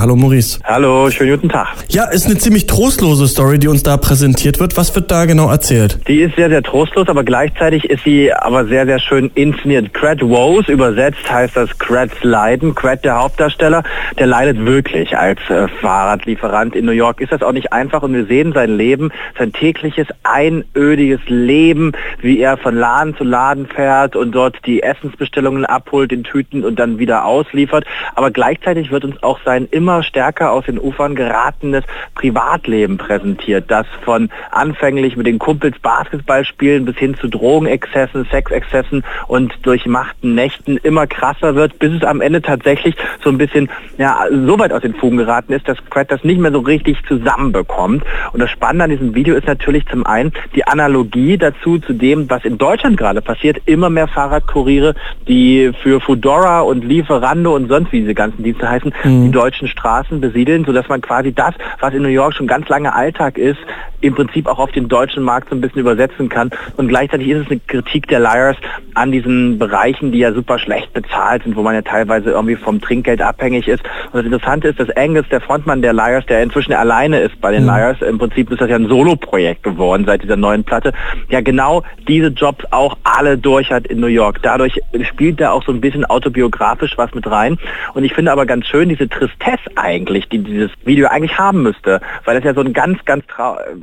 Hallo Maurice. Hallo, schönen guten Tag. Ja, ist eine ziemlich trostlose Story, die uns da präsentiert wird. Was wird da genau erzählt? Die ist sehr, sehr trostlos, aber gleichzeitig ist sie aber sehr, sehr schön inszeniert. Cred Woes, übersetzt heißt das Creds Leiden. Cred, der Hauptdarsteller, der leidet wirklich als äh, Fahrradlieferant in New York. Ist das auch nicht einfach und wir sehen sein Leben, sein tägliches, einödiges Leben, wie er von Laden zu Laden fährt und dort die Essensbestellungen abholt in Tüten und dann wieder ausliefert. Aber gleichzeitig wird uns auch sein immer stärker aus den Ufern geratenes Privatleben präsentiert, das von anfänglich mit den Kumpels Basketball spielen bis hin zu Drogenexzessen, Sexexzessen und durchmachten Nächten immer krasser wird, bis es am Ende tatsächlich so ein bisschen ja, so weit aus den Fugen geraten ist, dass Craig das nicht mehr so richtig zusammenbekommt. Und das Spannende an diesem Video ist natürlich zum einen die Analogie dazu, zu dem, was in Deutschland gerade passiert. Immer mehr Fahrradkuriere, die für Foodora und Lieferando und sonst wie diese ganzen Dienste heißen, mhm. die deutschen Straßen besiedeln, sodass man quasi das, was in New York schon ganz lange Alltag ist, im Prinzip auch auf den deutschen Markt so ein bisschen übersetzen kann. Und gleichzeitig ist es eine Kritik der Liars an diesen Bereichen, die ja super schlecht bezahlt sind, wo man ja teilweise irgendwie vom Trinkgeld abhängig ist. Und das Interessante ist, dass Angus, der Frontmann der Liars, der inzwischen alleine ist bei den mhm. Liars, im Prinzip ist das ja ein Solo-Projekt geworden seit dieser neuen Platte, ja genau diese Jobs auch alle durch hat in New York. Dadurch spielt er auch so ein bisschen autobiografisch was mit rein. Und ich finde aber ganz schön diese Tristesse eigentlich, die dieses Video eigentlich haben müsste, weil es ja so ein ganz, ganz,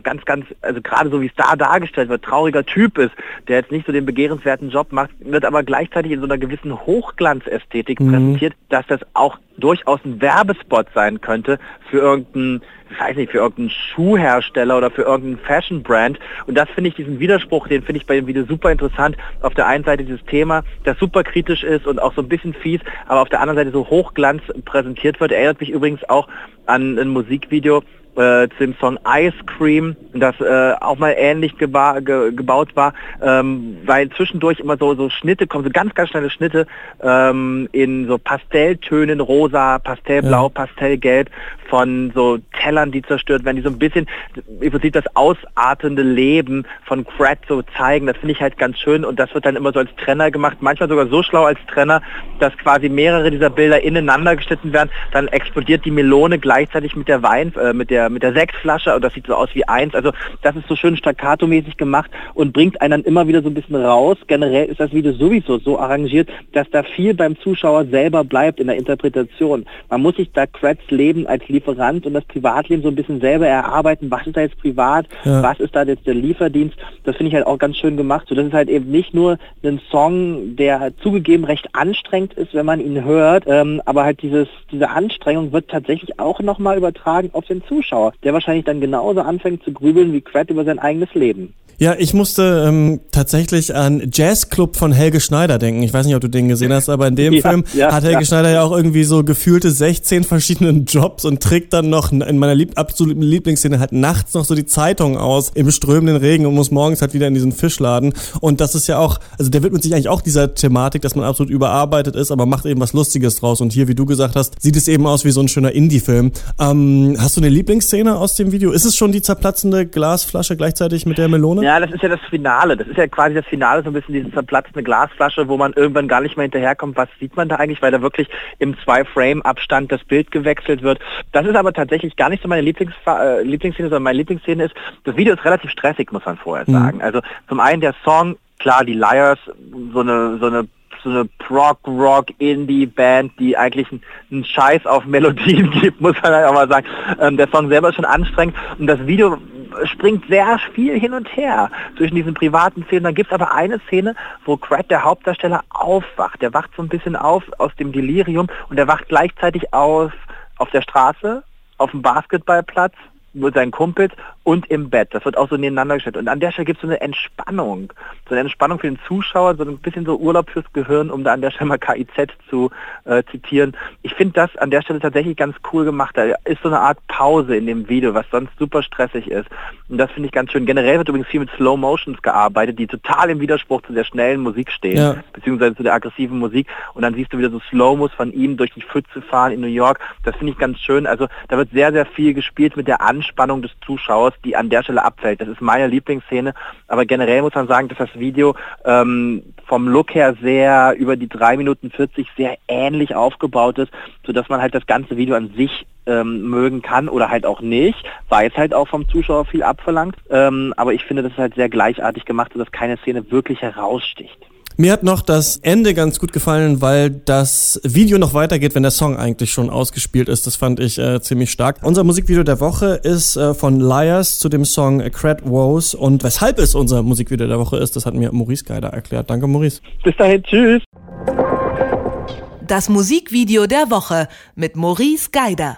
ganz, ganz, also gerade so wie es da dargestellt wird, trauriger Typ ist, der jetzt nicht so den begehrenswerten Job macht, wird aber gleichzeitig in so einer gewissen Hochglanzästhetik mhm. präsentiert, dass das auch durchaus ein Werbespot sein könnte für irgendeinen, ich weiß nicht, für irgendeinen Schuhhersteller oder für irgendeinen Fashion-Brand. Und das finde ich, diesen Widerspruch, den finde ich bei dem Video super interessant. Auf der einen Seite dieses Thema, das super kritisch ist und auch so ein bisschen fies, aber auf der anderen Seite so Hochglanz präsentiert wird. Erinnert mich übrigens auch an ein Musikvideo äh, zu dem Song Ice Cream, das äh, auch mal ähnlich geba ge gebaut war, ähm, weil zwischendurch immer so, so Schnitte kommen, so ganz, ganz schnelle Schnitte ähm, in so Pastelltönen, rosa, Pastellblau, ja. Pastellgelb von so Tellern, die zerstört werden, die so ein bisschen im Prinzip das ausartende Leben von Crat so zeigen. Das finde ich halt ganz schön und das wird dann immer so als Trenner gemacht, manchmal sogar so schlau als Trenner, dass quasi mehrere dieser Bilder ineinander geschnitten werden, dann explodiert die Melone gleichzeitig mit der Wein, äh, mit der mit der Sechsflasche und das sieht so aus wie eins. Also das ist so schön staccato-mäßig gemacht und bringt einen dann immer wieder so ein bisschen raus. Generell ist das Video sowieso so arrangiert, dass da viel beim Zuschauer selber bleibt in der Interpretation. Man muss sich da Creds Leben als Lieferant und das Privatleben so ein bisschen selber erarbeiten. Was ist da jetzt privat? Ja. Was ist da jetzt der Lieferdienst? Das finde ich halt auch ganz schön gemacht. So, das ist halt eben nicht nur ein Song, der zugegeben recht anstrengend ist, wenn man ihn hört, ähm, aber halt dieses, diese Anstrengung wird tatsächlich auch nochmal übertragen auf den Zuschauer. Zuschauer, der wahrscheinlich dann genauso anfängt zu grübeln wie Craig über sein eigenes Leben. Ja, ich musste ähm, tatsächlich an Jazzclub von Helge Schneider denken. Ich weiß nicht, ob du den gesehen hast, aber in dem ja, Film ja, hat Helge ja. Schneider ja auch irgendwie so gefühlte 16 verschiedenen Jobs und trägt dann noch in meiner lieb absoluten Lieblingsszene halt nachts noch so die Zeitung aus im strömenden Regen und muss morgens halt wieder in diesen Fischladen. Und das ist ja auch, also der widmet sich eigentlich auch dieser Thematik, dass man absolut überarbeitet ist, aber macht eben was Lustiges draus. Und hier, wie du gesagt hast, sieht es eben aus wie so ein schöner Indie-Film. Ähm, hast du eine Lieblingsszene aus dem Video? Ist es schon die zerplatzende Glasflasche gleichzeitig mit der Melone? Ja, das ist ja das Finale. Das ist ja quasi das Finale, so ein bisschen diese zerplatzende Glasflasche, wo man irgendwann gar nicht mehr hinterherkommt. Was sieht man da eigentlich, weil da wirklich im Zwei-Frame-Abstand das Bild gewechselt wird. Das ist aber tatsächlich gar nicht so meine Lieblings äh, Lieblingsszene, sondern meine Lieblingsszene ist, das Video ist relativ stressig, muss man vorher mhm. sagen. Mhm. Also zum einen der Song, klar, die Liars, so eine, so eine so eine Prog-Rock-Indie-Band, die eigentlich einen Scheiß auf Melodien gibt, muss man halt auch mal sagen. Ähm, der Song selber ist schon anstrengend und das Video springt sehr viel hin und her zwischen diesen privaten Szenen. Dann gibt es aber eine Szene, wo Craig, der Hauptdarsteller, aufwacht. Der wacht so ein bisschen auf aus dem Delirium und er wacht gleichzeitig auf auf der Straße, auf dem Basketballplatz mit seinen Kumpels und im Bett. Das wird auch so nebeneinander gestellt. Und an der Stelle gibt es so eine Entspannung. So eine Entspannung für den Zuschauer, so ein bisschen so Urlaub fürs Gehirn, um da an der Stelle mal KIZ zu äh, zitieren. Ich finde das an der Stelle tatsächlich ganz cool gemacht. Da ist so eine Art Pause in dem Video, was sonst super stressig ist. Und das finde ich ganz schön. Generell wird übrigens viel mit Slow Motions gearbeitet, die total im Widerspruch zu der schnellen Musik stehen, ja. beziehungsweise zu der aggressiven Musik. Und dann siehst du wieder so Slow-Mos von ihm durch die Pfütze fahren in New York. Das finde ich ganz schön. Also da wird sehr, sehr viel gespielt mit der Anstrengung Anspannung des Zuschauers, die an der Stelle abfällt. Das ist meine Lieblingsszene, aber generell muss man sagen, dass das Video ähm, vom Look her sehr über die 3 Minuten 40 sehr ähnlich aufgebaut ist, sodass man halt das ganze Video an sich ähm, mögen kann oder halt auch nicht, weil es halt auch vom Zuschauer viel abverlangt. Ähm, aber ich finde, das ist halt sehr gleichartig gemacht, sodass keine Szene wirklich heraussticht. Mir hat noch das Ende ganz gut gefallen, weil das Video noch weitergeht, wenn der Song eigentlich schon ausgespielt ist. Das fand ich äh, ziemlich stark. Unser Musikvideo der Woche ist äh, von Liars zu dem Song Cred Woes. Und weshalb es unser Musikvideo der Woche ist, das hat mir Maurice Geider erklärt. Danke, Maurice. Bis dahin, tschüss. Das Musikvideo der Woche mit Maurice Geider.